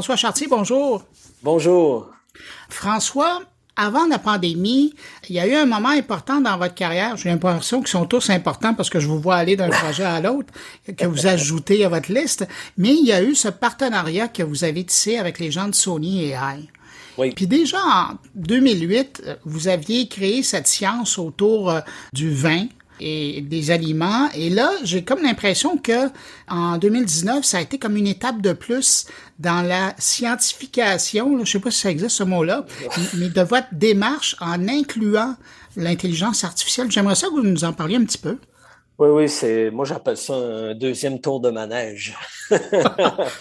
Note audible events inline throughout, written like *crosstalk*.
François Chartier, bonjour. Bonjour. François, avant la pandémie, il y a eu un moment important dans votre carrière. J'ai l'impression qu'ils sont tous importants parce que je vous vois aller d'un *laughs* projet à l'autre, que vous ajoutez à votre liste. Mais il y a eu ce partenariat que vous avez tissé avec les gens de Sony et AI. Oui. Puis déjà en 2008, vous aviez créé cette science autour euh, du vin, et des aliments. Et là, j'ai comme l'impression que en 2019, ça a été comme une étape de plus dans la scientification, je sais pas si ça existe ce mot-là, mais de votre démarche en incluant l'intelligence artificielle. J'aimerais ça que vous nous en parliez un petit peu. Oui, oui, c'est moi j'appelle ça un deuxième tour de manège. *laughs*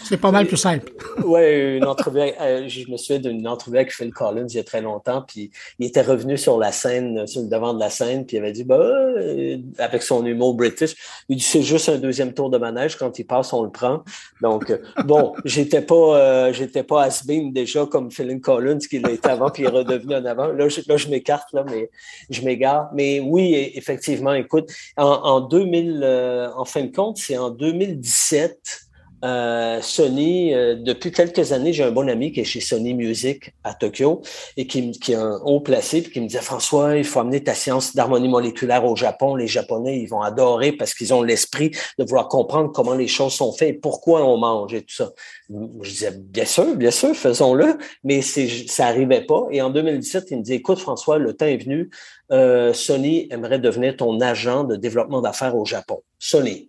c'est pas mal plus simple. *laughs* oui, une entrevue. Euh, je me souviens d'une entrevue avec Phil Collins il y a très longtemps, puis il était revenu sur la scène, sur le devant de la scène, puis il avait dit, bah, euh, avec son humour british, il dit c'est juste un deuxième tour de manège. Quand il passe, on le prend. Donc, euh, bon, *laughs* j'étais pas, j'étais pas has déjà comme Phil Collins qui l'a été avant, puis il est redevenu en avant. Là, je, là, je m'écarte là, mais je m'égare. Mais oui, effectivement, écoute, en, en 2000, euh, en fin de compte, c'est en 2017. Euh, Sony, euh, depuis quelques années, j'ai un bon ami qui est chez Sony Music à Tokyo et qui, qui est un haut placé et qui me disait François, il faut amener ta science d'harmonie moléculaire au Japon. Les Japonais, ils vont adorer parce qu'ils ont l'esprit de vouloir comprendre comment les choses sont faites et pourquoi on mange et tout ça. Je disais bien sûr, bien sûr, faisons-le, mais ça arrivait pas. Et en 2017, il me dit écoute François, le temps est venu. Euh, Sony aimerait devenir ton agent de développement d'affaires au Japon. Sony.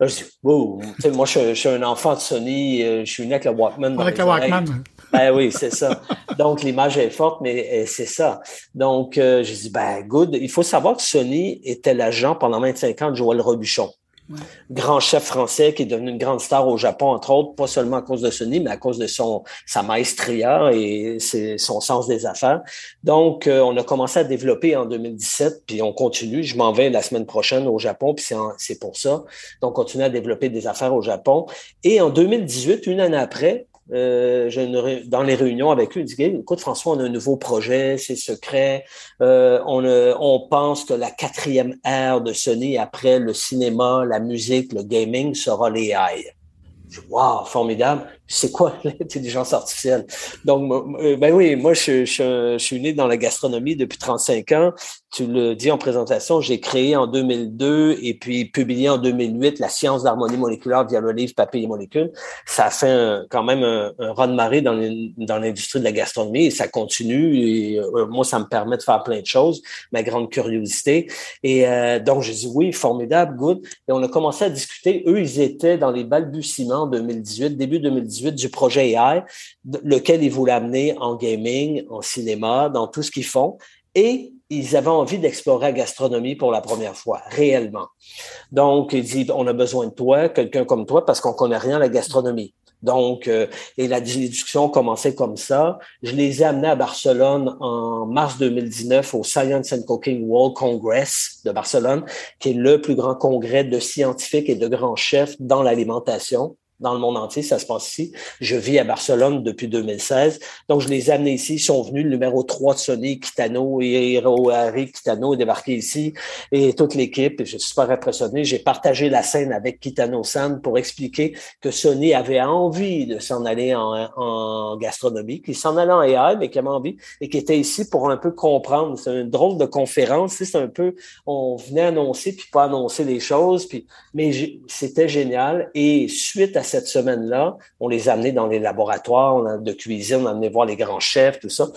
Là, je dis, wow, moi, je, suis un enfant de Sony, euh, je suis né avec le Walkman. avec le Walkman. Ben oui, c'est ça. Donc, l'image est forte, mais euh, c'est ça. Donc, euh, j'ai dit, ben, good. Il faut savoir que Sony était l'agent pendant 25 ans de Joël Robuchon. Grand chef français qui est devenu une grande star au Japon, entre autres, pas seulement à cause de Sony, mais à cause de son sa maestria et son sens des affaires. Donc, euh, on a commencé à développer en 2017, puis on continue. Je m'en vais la semaine prochaine au Japon, puis c'est pour ça. Donc, on continue à développer des affaires au Japon. Et en 2018, une année après, euh, dans les réunions avec eux, ils disent écoute François, on a un nouveau projet, c'est secret. Euh, on, on pense que la quatrième ère de Sony après le cinéma, la musique, le gaming sera l'AI. Wow, formidable c'est quoi l'intelligence *laughs* artificielle? Donc, euh, ben oui, moi, je, suis né dans la gastronomie depuis 35 ans. Tu le dis en présentation, j'ai créé en 2002 et puis publié en 2008 la science d'harmonie moléculaire via le livre Papier et molécules. Ça a fait quand même un, un run de marée dans l'industrie de la gastronomie et ça continue. Et euh, moi, ça me permet de faire plein de choses, ma grande curiosité. Et euh, donc, j'ai dit oui, formidable, good. Et on a commencé à discuter. Eux, ils étaient dans les balbutiements en 2018, début 2018 du projet AI, lequel ils voulaient amener en gaming, en cinéma, dans tout ce qu'ils font. Et ils avaient envie d'explorer la gastronomie pour la première fois, réellement. Donc, ils disent, on a besoin de toi, quelqu'un comme toi, parce qu'on connaît rien à la gastronomie. Donc, euh, et la discussion commençait comme ça. Je les ai amenés à Barcelone en mars 2019 au Science and Cooking World Congress de Barcelone, qui est le plus grand congrès de scientifiques et de grands chefs dans l'alimentation dans le monde entier, ça se passe ici. Je vis à Barcelone depuis 2016. Donc, je les ai amenés ici. Ils sont venus, le numéro 3 de Sony, Kitano et Harry Kitano est débarqué ici et toute l'équipe. Je suis super impressionné. J'ai partagé la scène avec Kitano-san pour expliquer que Sony avait envie de s'en aller en, en gastronomie, qu'il s'en allait en AI, mais qu'il avait envie et qui était ici pour un peu comprendre. C'est une drôle de conférence. C'est un peu, on venait annoncer puis pas annoncer les choses, puis, mais c'était génial. Et suite à cette semaine-là, on les a dans les laboratoires de cuisine, on a amené voir les grands chefs, tout ça.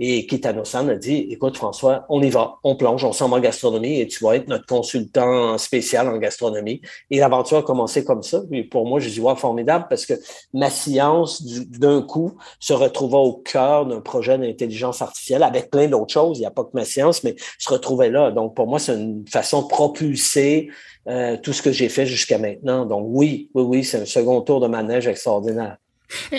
Et Kitano-san a dit, écoute François, on y va, on plonge, on s'en va en gastronomie et tu vas être notre consultant spécial en gastronomie. Et l'aventure a commencé comme ça. Et pour moi, je dis, ouais, formidable parce que ma science, d'un coup, se retrouva au cœur d'un projet d'intelligence artificielle avec plein d'autres choses. Il n'y a pas que ma science, mais se retrouvait là. Donc, pour moi, c'est une façon de propulser euh, tout ce que j'ai fait jusqu'à maintenant. Donc oui, oui, oui, c'est un second tour de manège extraordinaire.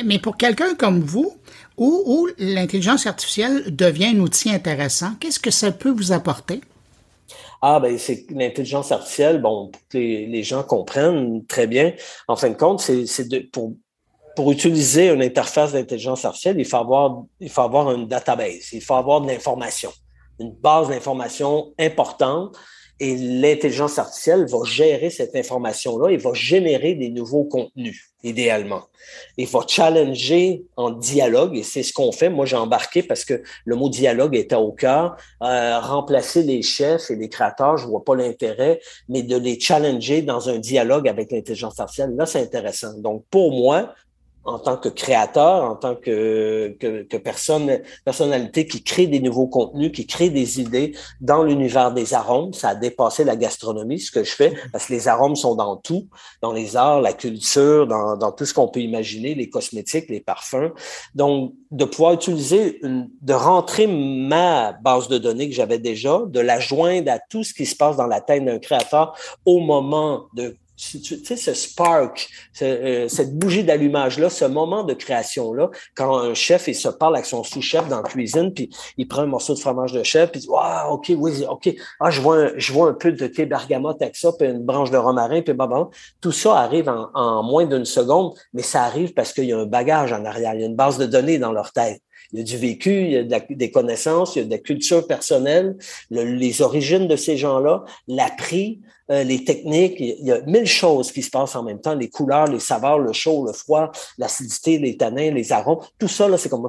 Mais pour quelqu'un comme vous, où, où l'intelligence artificielle devient un outil intéressant, qu'est-ce que ça peut vous apporter? Ah, ben, c'est l'intelligence artificielle, bon, les, les, gens comprennent très bien. En fin de compte, c'est de, pour, pour utiliser une interface d'intelligence artificielle, il faut avoir, il faut avoir une database, il faut avoir de l'information, une base d'information importante Et l'intelligence artificielle va gérer cette information-là et va générer des nouveaux contenus, idéalement. Il va challenger en dialogue, et c'est ce qu'on fait. Moi, j'ai embarqué parce que le mot dialogue était au cœur. Euh, remplacer les chefs et les créateurs, je vois pas l'intérêt, mais de les challenger dans un dialogue avec l'intelligence artificielle, là, c'est intéressant. Donc, pour moi, en tant que créateur, en tant que, personne, personnalité qui crée des nouveaux contenus, qui crée des idées dans l'univers des arômes. Ça a dépassé la gastronomie, ce que je fais, parce que les arômes sont dans tout, dans les arts, la culture, dans, dans tout ce qu'on peut imaginer, les cosmétiques, les parfums. Donc, de pouvoir utiliser, de rentrer ma base de données que j'avais déjà, de la joindre à tout ce qui se passe dans la tête d'un créateur au moment de tu sais, ce spark, euh, cette bougie d'allumage-là, ce moment de création-là, quand un chef, il se parle avec son sous-chef dans la cuisine, puis il prend un morceau de fromage de chef, puis il dit, ah, OK, oui, OK, ah, je vois un, je vois un peu de thé bergamote avec ça, puis une branche de romarin, puis bah, Tout ça arrive en, en moins d'une seconde, mais ça arrive parce qu'il y a un bagage en arrière, il y a une base de données dans leur tête. Il y a du vécu, il y a des connaissances, il y a de la culture personnelle, les origines de ces gens-là, l'appris, euh, les techniques, il y a mille choses qui se passent en même temps, les couleurs, les saveurs, le chaud, le froid, l'acidité, les tanins, les arômes, tout ça, là, c'est comme...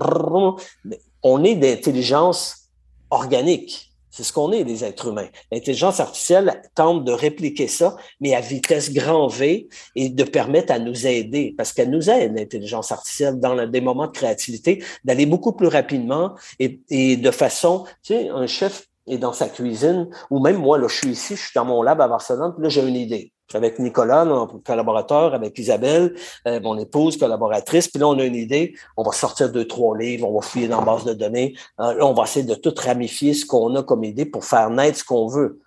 On est d'intelligence organique. C'est ce qu'on est, les êtres humains. L'intelligence artificielle tente de répliquer ça, mais à vitesse grand V et de permettre à nous aider, parce qu'elle nous aide, l'intelligence artificielle, dans des moments de créativité, d'aller beaucoup plus rapidement et, de façon, tu sais, un chef est dans sa cuisine, ou même moi, là, je suis ici, je suis dans mon lab à Barcelone, puis là, j'ai une idée avec Nicolas, notre collaborateur, avec Isabelle, euh, mon épouse, collaboratrice. Puis là, on a une idée. On va sortir deux, trois livres, on va fouiller dans la base de données. Euh, là, on va essayer de tout ramifier ce qu'on a comme idée pour faire naître ce qu'on veut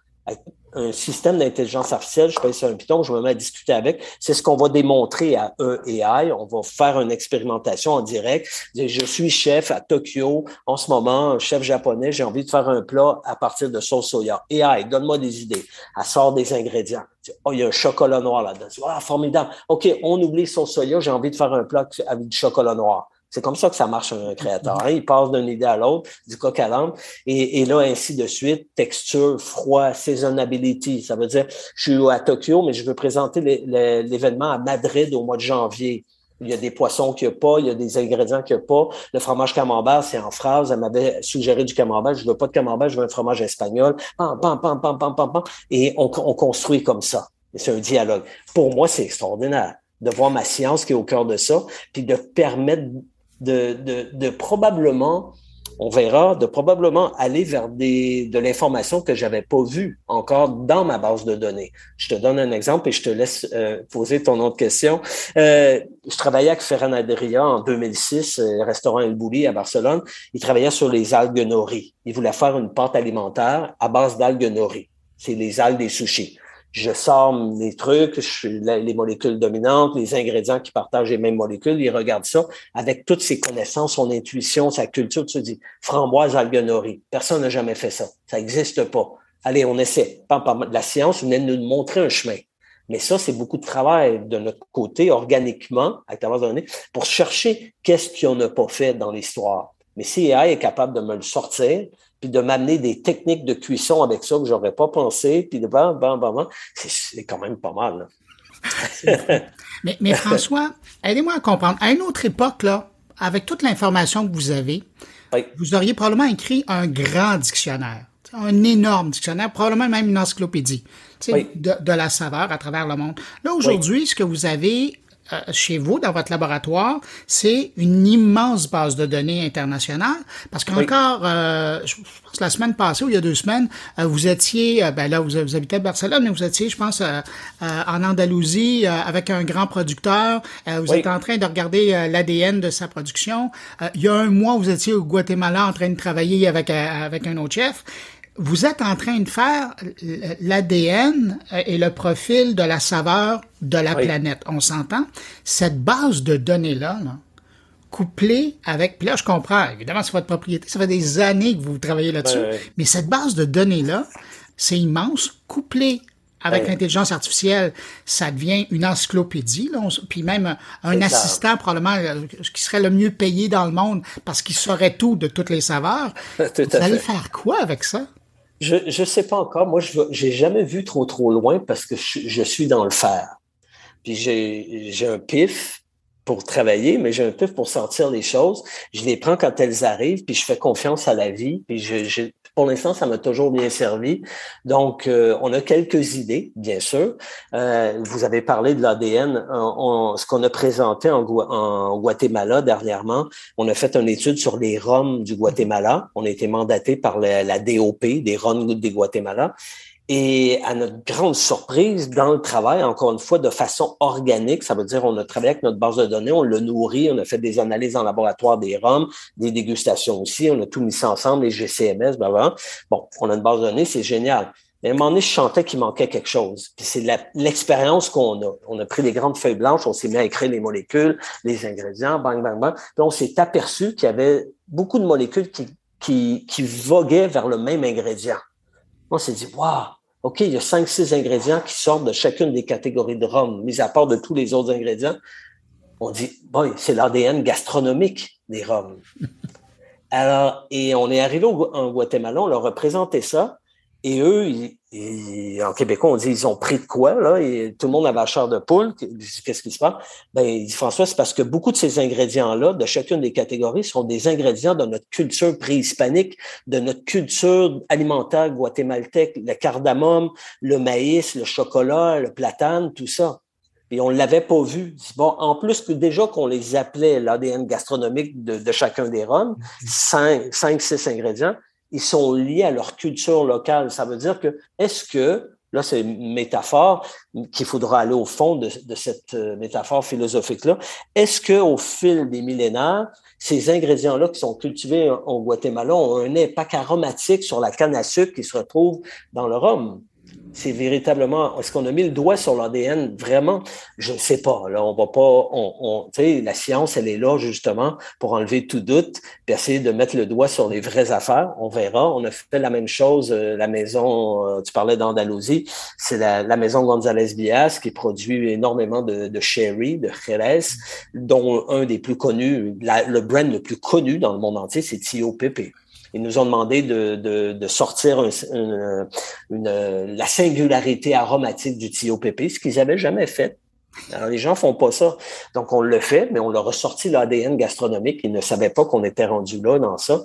un système d'intelligence artificielle, je paye sur un Python, je me mets à discuter avec, c'est ce qu'on va démontrer à EAI. On va faire une expérimentation en direct. Je suis chef à Tokyo en ce moment, chef japonais, j'ai envie de faire un plat à partir de sauce soya. AI, donne-moi des idées. Elle sort des ingrédients. Oh, il y a un chocolat noir là-dedans. Ah, formidable. OK, on oublie sauce soya, j'ai envie de faire un plat avec du chocolat noir. C'est comme ça que ça marche un créateur. Hein. Il passe d'une idée à l'autre, du coq à l'âne, et, et, là, ainsi de suite, texture, froid, seasonability. Ça veut dire, je suis à Tokyo, mais je veux présenter l'événement à Madrid au mois de janvier. Il y a des poissons qu'il n'y a pas, il y a des ingrédients qu'il n'y a pas. Le fromage camembert, c'est en phrase. Elle m'avait suggéré du camembert. Je veux pas de camembert, je veux un fromage espagnol. Pam, pam, pam, pam, pam, pam, pam. Et on, on construit comme ça. C'est un dialogue. Pour moi, c'est extraordinaire de voir ma science qui est au cœur de ça, puis de permettre de, de, probablement on verra, de probablement aller vers des, de l'information que j'avais pas vue encore dans ma base de données. Je te donne un exemple et je te laisse euh, poser ton autre question. Euh, je travaillais avec Ferran Adria en 2006, euh, restaurant El Bouli à Barcelone. Il travaillait sur les algues nori. Il voulait faire une pâte alimentaire à base d'algues nori. C'est les algues des sushis je sors les trucs, les molécules dominantes, les ingrédients qui partagent les mêmes molécules, il regarde ça avec toutes ses connaissances, son intuition, sa culture, tu te dis, framboise algonori. Personne n'a jamais fait ça. Ça n'existe pas. Allez, on essaie. La science venait de nous montrer un chemin. Mais ça, c'est beaucoup de travail de notre côté, organiquement, base de données, pour chercher qu'est-ce qu'on n'a pas fait dans l'histoire. Mais si AI est capable de me le sortir, puis de m'amener des techniques de cuisson avec ça que j'aurais pas pensé, puis de bam, bam, bam, c'est quand même pas mal. *laughs* mais, mais François, aidez-moi à comprendre. À une autre époque, là, avec toute l'information que vous avez, vous auriez probablement écrit un grand dictionnaire, un énorme dictionnaire, probablement même une encyclopédie de, de, la saveur à travers le monde. Là, aujourd'hui, ce que vous avez chez vous, dans votre laboratoire, c'est une immense base de données internationale. Parce qu'encore, euh, je pense la semaine passée ou il y a deux semaines, euh, vous étiez, ben là, vous, habitez à Barcelone, mais vous étiez, je pense, en Andalousie avec un grand producteur. vous êtes en train de regarder l'ADN de sa production. il y a un mois, vous étiez au Guatemala en train de travailler avec, avec un autre chef vous êtes en train de faire l'ADN et le profil de la saveur de la planète. On s'entend? Cette base de données-là, couplée avec, puis là, je comprends, évidemment, c'est votre propriété, ça fait des années que vous travaillez là-dessus, mais cette base de données-là, c'est immense, couplée avec l'intelligence artificielle, ça devient une encyclopédie, là, puis même un assistant probablement euh, qui serait le mieux payé dans le monde parce qu'il saurait tout de toutes les saveurs. *laughs* Vous allez faire quoi avec ça? Je ne sais pas encore. Moi, je n'ai jamais vu trop, trop loin parce que je, je suis dans le fer. Puis j'ai un pif pour travailler, mais j'ai un pif pour sortir les choses. Je les prends quand elles arrivent, puis je fais confiance à la vie. Puis je, pour l'instant, ça m'a toujours bien servi. Donc, euh, on a quelques idées, bien sûr. Euh, vous avez parlé de l'ADN. Ce qu'on a présenté en, Guatemala dernièrement, on a fait une étude sur les Roms du Guatemala. On a été mandaté par la, la DOP, des Roms du Guatemala. Et à notre grande surprise, dans le travail, encore une fois, de façon organique, ça veut dire on a travaillé avec notre base de données, on l'a nourri, on a fait des analyses en laboratoire des ROM, des dégustations aussi, on a tout mis ça ensemble, les GCMS, blablabla. Bon, on a une base de données, c'est génial. Mais à un moment donné, je chantais qu'il manquait quelque chose. C'est l'expérience qu'on a. On a pris des grandes feuilles blanches, on s'est mis à écrire les molécules, les ingrédients, bang, bang, bang. Puis on s'est aperçu qu'il y avait beaucoup de molécules qui, qui, qui voguaient vers le même ingrédient. On s'est dit, waouh, OK, il y a cinq, six ingrédients qui sortent de chacune des catégories de rhum, mis à part de tous les autres ingrédients. On dit, boy, c'est l'ADN gastronomique des rhums. *laughs* Alors, et on est arrivé en Guatemala, on leur a présenté ça. Et eux, en québécois, on dit ils ont pris de quoi, là, et tout le monde avait la chair de poule. Qu'est-ce qui se passe? Ben, François, c'est parce que beaucoup de ces ingrédients-là, de chacune des catégories, sont des ingrédients de notre culture préhispanique, de notre culture alimentaire guatémaltèque, le cardamome, le maïs, le chocolat, le platane, tout ça. Et on ne l'avait pas vu. Bon, en plus que déjà qu'on les appelait l'ADN gastronomique de, chacun des rhums, cinq, cinq, six ingrédients, ils sont liés à leur culture locale. Ça veut dire que, est-ce que, là c'est une métaphore, qu'il faudra aller au fond de, cette euh, métaphore philosophique-là, est-ce que au fil des millénaires, ces ingrédients-là qui sont cultivés au Guatemala ont un impact aromatique sur la canne à sucre qui se retrouve dans le rhum? C'est véritablement, est-ce qu'on a mis le doigt sur l'ADN? Vraiment, je ne sais pas. Là, on va pas, on, on la science, elle est là justement pour enlever tout doute, puis essayer de mettre le doigt sur les vraies affaires. On verra. On a fait la même chose. Euh, la maison, euh, tu parlais d'Andalousie, c'est la, la, maison González Bias qui produit énormément de, de sherry, de jerez, dont un des plus connus, le brand le plus connu dans le monde entier, c'est Tio Pepe. Ils nous ont demandé de, de, sortir une, la singularité aromatique du TOPP, ce qu'ils n'avaient jamais fait. Alors, les gens font pas ça. Donc, on le fait, mais on leur a ressorti l'ADN gastronomique. Ils ne savaient pas qu'on était rendu là dans ça.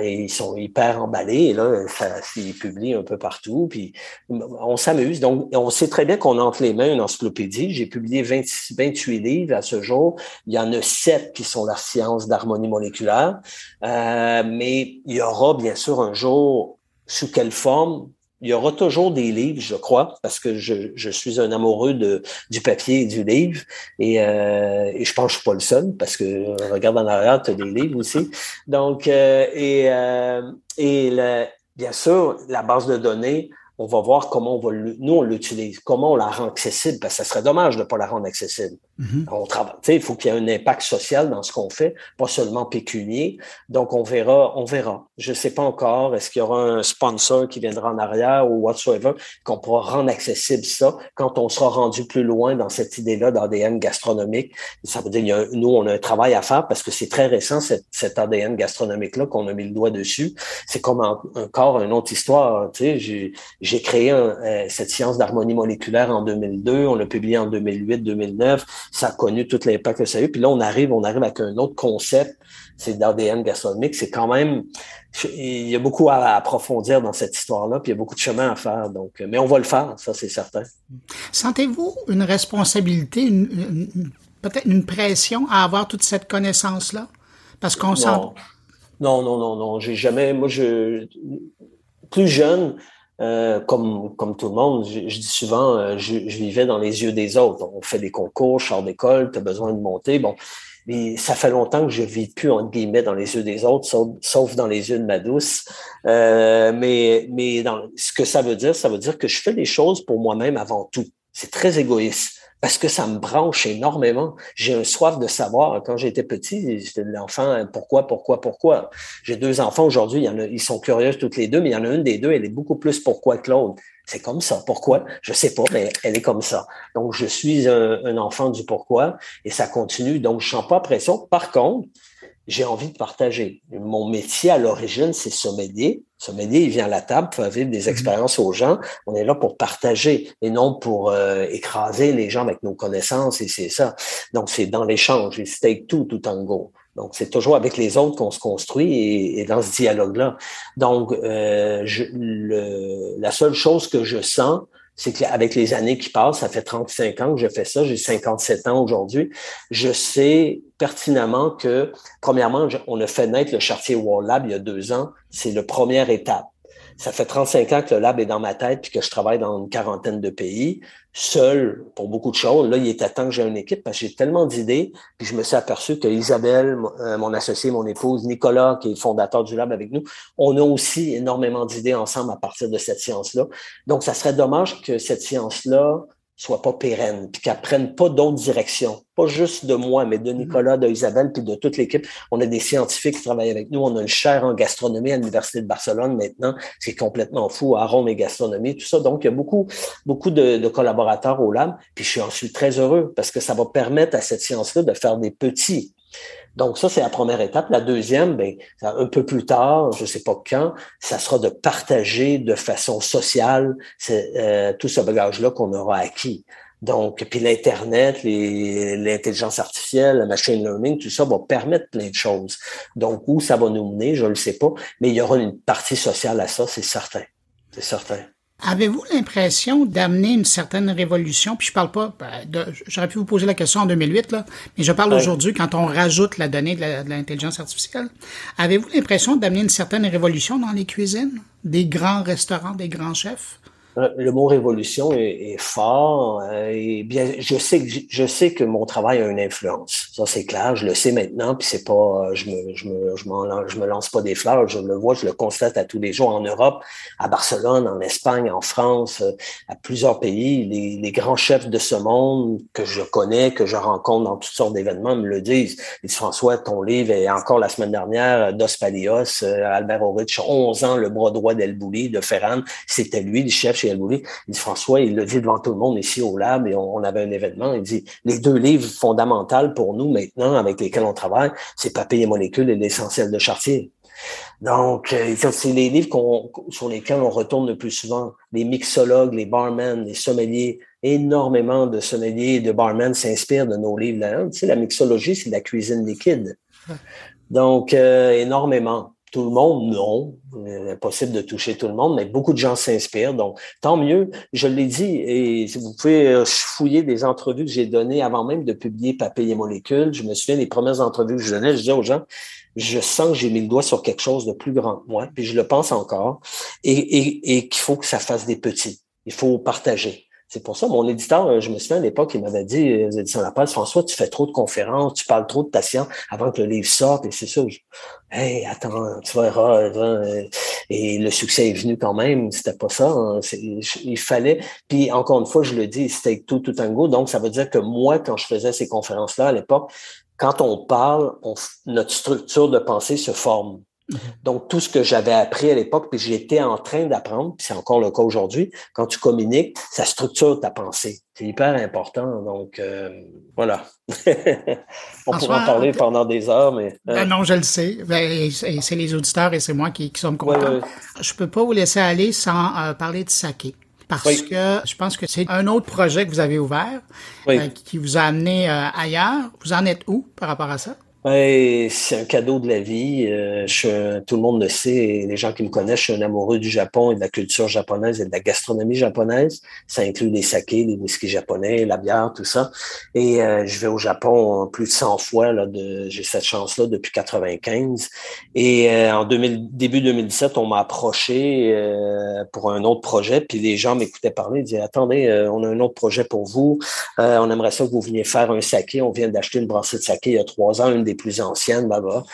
Ils sont hyper emballés. Et là, ça s'est publié un peu partout. Puis, on s'amuse. Donc, on sait très bien qu'on entre les mains une encyclopédie. J'ai publié 26, 28 livres à ce jour. Il y en a sept qui sont la science d'harmonie moléculaire. Euh, mais il y aura, bien sûr, un jour, sous quelle forme, il y aura toujours des livres, je crois, parce que je, je suis un amoureux de, du papier et du livre. Et, euh, et je pense que je suis pas le seul, parce que euh, regarde en arrière, tu as des livres aussi. Donc, euh, et, euh, et bien sûr, la base de données, on va voir comment on va nous on l'utilise, comment on la rend accessible, parce que ça serait dommage de ne pas la rendre accessible. Mm-hmm. On travaille, il faut qu'il y ait un impact social dans ce qu'on fait, pas seulement pécunier. Donc on verra, on verra. Je ne sais pas encore, est-ce qu'il y aura un sponsor qui viendra en arrière ou whatsoever, qu'on pourra rendre accessible ça quand on sera rendu plus loin dans cette idée-là d'ADN gastronomique. Ça veut dire, nous, on a un travail à faire parce que c'est très récent, cette, cet ADN gastronomique-là, qu'on a mis le doigt dessus. C'est comme encore une autre histoire. Tu sais, j'ai créé euh, cette science d'harmonie moléculaire en 2002, on l'a publié en 2008-2009, ça a connu tout l'impact que ça a eu, puis là on arrive, on arrive avec un autre concept, c'est d'ADN gastronomique, c'est quand même, il y a beaucoup à approfondir dans cette histoire-là, puis il y a beaucoup de chemin à faire, donc, mais on va le faire, ça c'est certain. Sentez-vous une responsabilité, une, peut-être une pression à avoir toute cette connaissance-là? Parce qu'on sent... Non, non, non, non, j'ai jamais, moi je, plus jeune, euh, comme, comme tout le monde, je, dis souvent, euh, je, vivais dans les yeux des autres. On fait des concours, je d'école, tu as besoin de monter. Bon, mais ça fait longtemps que je vis plus, entre guillemets, dans les yeux des autres, sauf, dans les yeux de ma douce. Euh, mais mais ce que ça veut dire, ça veut dire que je fais les choses pour moi-même avant tout. C'est très égoïste parce que ça me branche énormément. J'ai un soif de savoir. Quand j'étais petit, j'étais l'enfant, pourquoi, pourquoi, pourquoi? J'ai deux enfants aujourd'hui, ils sont curieux toutes les deux, mais il y en a une des deux, elle est beaucoup plus pourquoi que l'autre. C'est comme ça. Pourquoi? Je sais pas, mais elle est comme ça. Donc, je suis un, enfant du pourquoi et ça continue. Donc, je sens pas pression. Par contre, j'ai envie de partager. Mon métier à l'origine, c'est sommelier. Sommelier, il vient à la table pour faire vivre des mhm. expériences aux gens. On est là pour partager et non pour euh, écraser les gens avec nos connaissances et c'est ça. Donc, c'est dans l'échange. Et stake tout, tout tango. Donc, c'est toujours avec les autres qu'on se construit et, dans ce dialogue-là. Donc, euh, je, le, la seule chose que je sens, c'est qu'avec les années qui passent, ça fait 35 ans que je fais ça, j'ai 57 ans aujourd'hui, je sais pertinemment que, premièrement, on a fait naître le Chartier Wall Lab il y a deux ans, c'est la première étape ça fait 35 ans que le lab est dans ma tête puis que je travaille dans une quarantaine de pays, seul pour beaucoup de choses. Là, il était temps que j'ai une équipe parce que j'ai tellement d'idées. Puis je me suis aperçu que Isabelle, euh, mon associé, mon épouse, Nicolas, qui est fondateur du lab avec nous, on a aussi énormément d'idées ensemble à partir de cette science-là. Donc, ça serait dommage que cette science-là soit pas pérenne, puis qu'elle prenne pas d'autres directions. Pas juste de moi, mais de Nicolas, de Isabelle, puis de toute l'équipe. On a des scientifiques qui travaillent avec nous. On a une chaire en gastronomie à l'Université de Barcelone maintenant. C'est complètement fou, arôme et gastronomie, tout ça. Donc, il y a beaucoup, beaucoup de, de collaborateurs au lab. Puis je suis ensuite très heureux parce que ça va permettre à cette science-là de faire des petits donc ça, c'est la première étape. La deuxième, ben, un peu plus tard, je ne sais pas quand, ça sera de partager de façon sociale euh, tout ce bagage-là qu'on aura acquis. Donc, puis l'Internet, l'intelligence artificielle, le machine learning, tout ça va permettre plein de choses. Donc, où ça va nous mener, je ne le sais pas, mais il y aura une partie sociale à ça, c'est certain. C'est certain. Avez-vous l'impression d'amener une certaine révolution? Puis je parle pas, ben, j'aurais pu vous poser la question en 2008, là, mais je parle aujourd'hui quand on rajoute la donnée de l'intelligence artificielle. Avez-vous l'impression d'amener une certaine révolution dans les cuisines? Des grands restaurants, des grands chefs? Euh, le mot révolution est, fort euh, et bien je sais que je sais que mon travail a une influence. Ça c'est clair je le sais maintenant puis c'est pas euh, je me je me je, je me lance pas des fleurs je le vois je le constate à tous les jours en Europe à Barcelone en Espagne en France à plusieurs pays. Les, les grands chefs de ce monde que je connais que je rencontre dans toutes sortes d'événements me le disent. François ton livre est encore la semaine dernière Dos Palios Albert Orich 11 ans le bras droit d'El de Ferran c'était lui le chef chez Il dit François, il le dit devant tout le monde ici au lab et on, avait un événement. Il dit les deux livres fondamentaux pour nous maintenant avec lesquels on travaille, c'est Papier et molécules et l'essentiel de Chartier. Donc, euh, c'est les livres sur lesquels on retourne le plus souvent. Les mixologues, les barmen, les sommeliers, énormément de sommeliers et de barmen s'inspirent de nos livres. Là. Tu sais, la mixologie, c'est la cuisine liquide. Donc, euh, énormément tout le monde, non. Impossible de toucher tout le monde, mais beaucoup de gens s'inspirent. Donc, tant mieux. Je l'ai dit, et vous pouvez euh, fouiller des entrevues que j'ai données avant même de publier Papier et molécules. Je me souviens des premières entrevues que je donnais, je disais aux gens, je sens que j'ai mis le doigt sur quelque chose de plus grand que moi, puis je le pense encore, et, et, et qu'il faut que ça fasse des petits. Il faut partager. C'est pour ça, mon éditeur, euh, je me souviens à l'époque, il m'avait dit, les euh, éditions La Page, François, tu fais trop de conférences, tu parles trop de ta science avant que le livre sorte, et c'est ça. Je, hey, attends, tu verras. Euh, et le succès est venu quand même, c'était pas ça. Hein, il fallait. Puis encore une fois, je le dis, c'était tout, tout un go. Donc, ça veut dire que moi, quand je faisais ces conférences-là à l'époque, quand on parle, notre structure de pensée se forme. Mhm. Donc, tout ce que j'avais appris à l'époque, puis j'étais en train d'apprendre, puis c'est encore le cas aujourd'hui, quand tu communiques, ça structure ta pensée. C'est hyper important. Donc, euh, voilà. *laughs* On pourrait en parler pendant des heures, mais... Hein. Ben non, je le sais. Ben, c'est les auditeurs et c'est moi qui, qui sommes contents. Je peux pas vous laisser aller sans euh, parler de saké parce que je pense que c'est un autre projet que vous avez ouvert euh, qui vous a amené ailleurs. Vous en êtes où par rapport à ça? Ouais, c'est un cadeau de la vie. Euh, je, tout le monde le sait, les gens qui me connaissent, je suis un amoureux du Japon et de la culture japonaise et de la gastronomie japonaise. Ça inclut les sakés, les whisky japonais, la bière, tout ça. Et euh, je vais au Japon plus de 100 fois. J'ai cette chance-là depuis 95. Et euh, en 2000, début 2017, on m'a approché pour un autre projet. Puis les gens m'écoutaient parler, ils disaient attendez, on a un autre projet pour vous. on aimerait ça que vous veniez faire un saké. On vient d'acheter une brassée de saké il y a trois ans, une plus anciennes là-bas.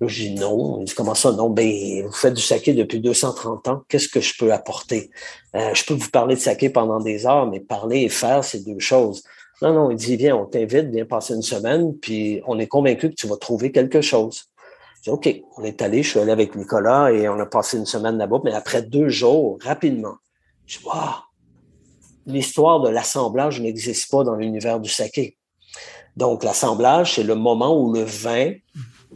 Là, je dis non. Il dit comment ça? Non, ben, vous faites du saké depuis 230 ans. Qu'est-ce que je peux apporter? Euh, je peux vous parler de saké pendant des heures, mais parler et faire, c'est deux choses. Non, non, il dit, viens, on t'invite, viens passer une semaine, puis on est convaincu que tu vas trouver quelque chose. Je dis, OK, on est allé, je suis allé avec Nicolas et on a passé une semaine là-bas, mais après deux jours, rapidement, je dis, wow, l'histoire de l'assemblage n'existe pas dans l'univers du saké. Donc, l'assemblage, c'est le moment où le vin,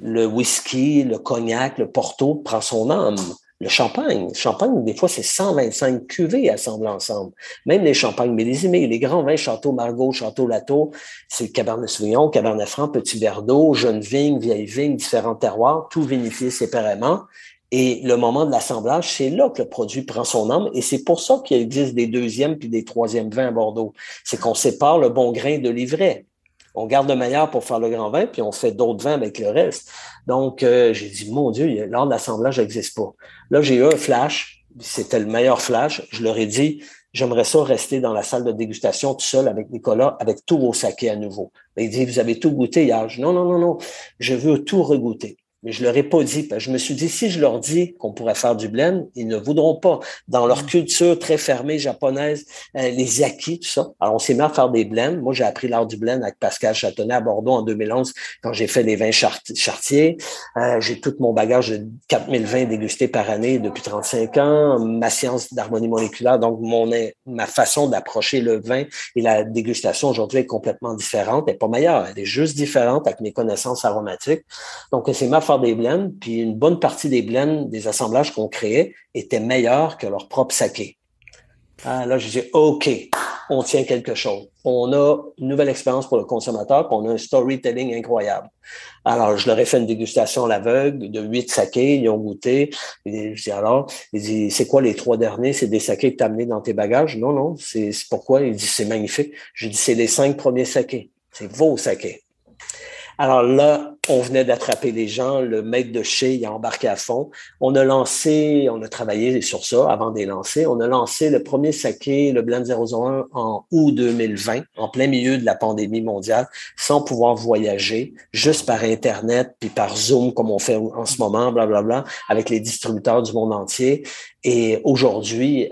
le whisky, le cognac, le porto prend son âme. Le champagne, champagne, des fois, c'est 125 cuvées assemblées ensemble. Même les champagnes millésimés, les grands vins Château Margaux, Château Latour, c'est Cabernet Sauvignon, Cabernet Franc, Petit Verdot, Jeune Vigne, Vieille Vigne, différents terroirs, tout vinifié séparément. Et le moment de l'assemblage, c'est là que le produit prend son âme. Et c'est pour ça qu'il existe des deuxièmes puis des troisièmes vins à Bordeaux. C'est qu'on sépare le bon grain de l'ivraie. On garde le meilleur pour faire le grand vin, puis on fait d'autres vins avec le reste. Donc, euh, j'ai dit, mon Dieu, l'art d'assemblage n'existe pas. Là, j'ai eu un flash. C'était le meilleur flash. Je leur ai dit, j'aimerais ça rester dans la salle de dégustation tout seul avec Nicolas, avec tous vos sakés à nouveau. Il dit, vous avez tout goûté hier. Non, non, non, non. Je veux tout regoûter. Mais je leur ai pas dit. je me suis dit, si je leur dis qu'on pourrait faire du blend, ils ne voudront pas. Dans leur mm. culture très fermée japonaise, euh, les acquis, tout ça. Alors, on s'est mis à faire des blends. Moi, j'ai appris l'art du blend avec Pascal Châtonnet à Bordeaux en 2011 quand j'ai fait les vins chartiers. Euh, j'ai tout mon bagage de 4000 vins dégustés par année depuis 35 ans. Ma science d'harmonie moléculaire, donc mon, ma façon d'approcher le vin et la dégustation aujourd'hui est complètement différente. Elle n'est pas meilleure. Elle est juste différente avec mes connaissances aromatiques. Donc, c'est ma des blends, puis une bonne partie des blends, des assemblages qu'on créait, étaient meilleurs que leur propre saké. Ah, là, je dis, OK, on tient quelque chose. On a une nouvelle expérience pour le consommateur, puis on a un storytelling incroyable. Alors, je leur ai fait une dégustation à l'aveugle de huit sakés, ils ont goûté. Je dis alors, il dit, c'est quoi les trois derniers? C'est des sakés que tu as amenés dans tes bagages? Non, non, c'est pourquoi? Il dit, c'est magnifique. Je dis, c'est les cinq premiers sakés. C'est vos sakés. Alors là, on venait d'attraper les gens, le maître de chez il a embarqué à fond. On a lancé, on a travaillé sur ça avant de les lancer. On a lancé le premier saké, le Blend 001, en août 2020, en plein milieu de la pandémie mondiale, sans pouvoir voyager, juste par Internet, puis par Zoom, comme on fait en ce moment, blablabla, bla, bla, avec les distributeurs du monde entier. Et aujourd'hui,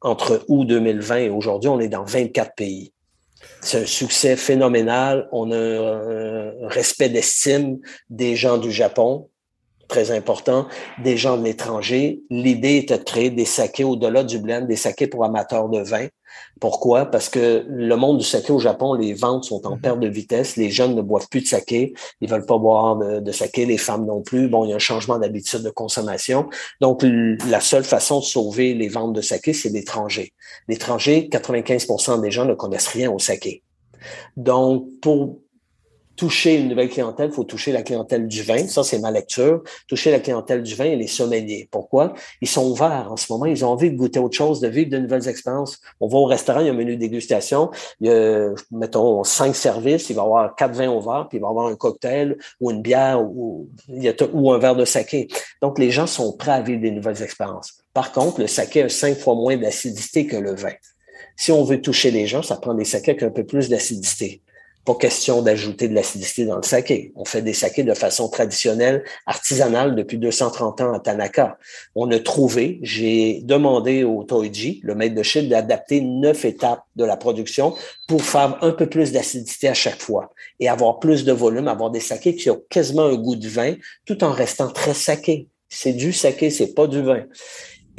entre août 2020 et aujourd'hui, on est dans 24 pays. C'est un succès phénoménal. On a un respect d'estime des gens du Japon, très important, des gens de l'étranger. L'idée était de créer des sakés au-delà du blend, des sakés pour amateurs de vin. Pourquoi? Parce que le monde du saké au Japon, les ventes sont en mhm. perte de vitesse. Les jeunes ne boivent plus de saké. Ils veulent pas boire de, saké. Les femmes non plus. Bon, il y a un changement d'habitude de consommation. Donc, la seule façon de sauver les ventes de saké, c'est l'étranger. L'étranger, 95% des gens ne connaissent rien au saké. Donc, pour toucher une nouvelle clientèle, il faut toucher la clientèle du vin. Ça, c'est ma lecture. Toucher la clientèle du vin et les sommeliers. Pourquoi? Ils sont ouverts en ce moment. Ils ont envie de goûter autre chose, de vivre de nouvelles expériences. On va au restaurant, il y a un menu de dégustation. Il y a, mettons, cinq services. Il va y avoir quatre vins au verre, puis il va y avoir un cocktail ou une bière ou, ou un verre de saké. Donc, les gens sont prêts à vivre des nouvelles expériences. Par contre, le saké a cinq fois moins d'acidité que le vin. Si on veut toucher les gens, ça prend des sakés avec un peu plus d'acidité. Pas question d'ajouter de l'acidité dans le saké. On fait des sakés de façon traditionnelle, artisanale depuis 230 ans à Tanaka. On a trouvé, j'ai demandé au Toiji, le maître de chip, d'adapter neuf étapes de la production pour faire un peu plus d'acidité à chaque fois et avoir plus de volume, avoir des sakés qui ont quasiment un goût de vin tout en restant très saké. C'est du saké, c'est pas du vin.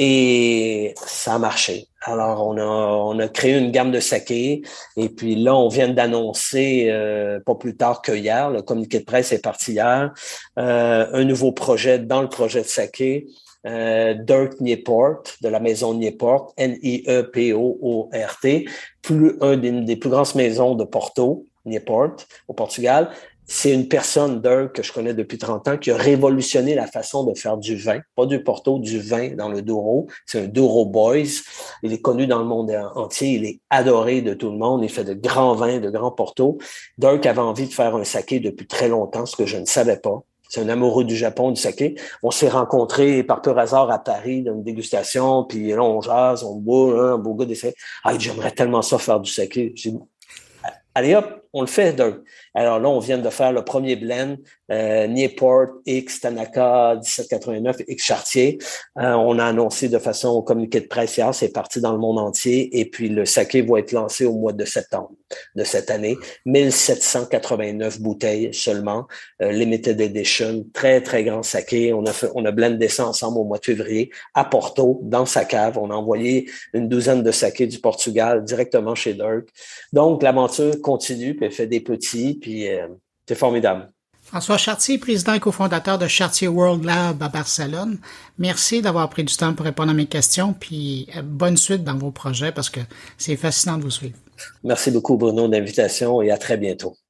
Et ça a marché. Alors, on a, on a créé une gamme de saké. Et puis là, on vient d'annoncer, euh, pas plus tard que hier, le communiqué de presse est parti hier, euh, un nouveau projet dans le projet de saké. Euh, Dirk Nieport, de la maison Nieport, N-I-E-P-O-O-R-T, plus, un des plus grandes maisons de Porto, Nieport, au Portugal, c'est une personne d'un que je connais depuis 30 ans qui a révolutionné la façon de faire du vin, pas du Porto, du vin dans le Douro. C'est un Douro Boys. Il est connu dans le monde entier. Il est adoré de tout le monde. Il fait de grands vins, de grands Porto. Dirk avait envie de faire un saké depuis très longtemps, ce que je ne savais pas. C'est un amoureux du Japon, du saké. On s'est rencontrés par pur hasard à Paris dans une dégustation, puis là, on jase, on boit, hein, un beau gars d'essai. Ah, j'aimerais tellement ça faire du saké. Allez hop, on le fait, Dirk. Alors là, on vient de faire le premier blend, euh, Nieport X Tanaka 1789 X Chartier. Euh, on a annoncé de façon au communiqué de presse hier, c'est parti dans le monde entier. Et puis le saké va être lancé au mois de septembre de cette année. 1789 bouteilles seulement, euh, limited edition, très très grand saké. On a fait, on a blendé ça ensemble au mois de février à Porto, dans sa cave. On a envoyé une douzaine de sakés du Portugal directement chez Dirk. Donc l'aventure continue, puis fait des petits, puis euh, c'est formidable. François Chartier, président et cofondateur de Chartier World Lab à Barcelone. Merci d'avoir pris du temps pour répondre à mes questions, puis euh, bonne suite dans vos projets parce que c'est fascinant de vous suivre. Merci beaucoup Bruno d'invitation et à très bientôt.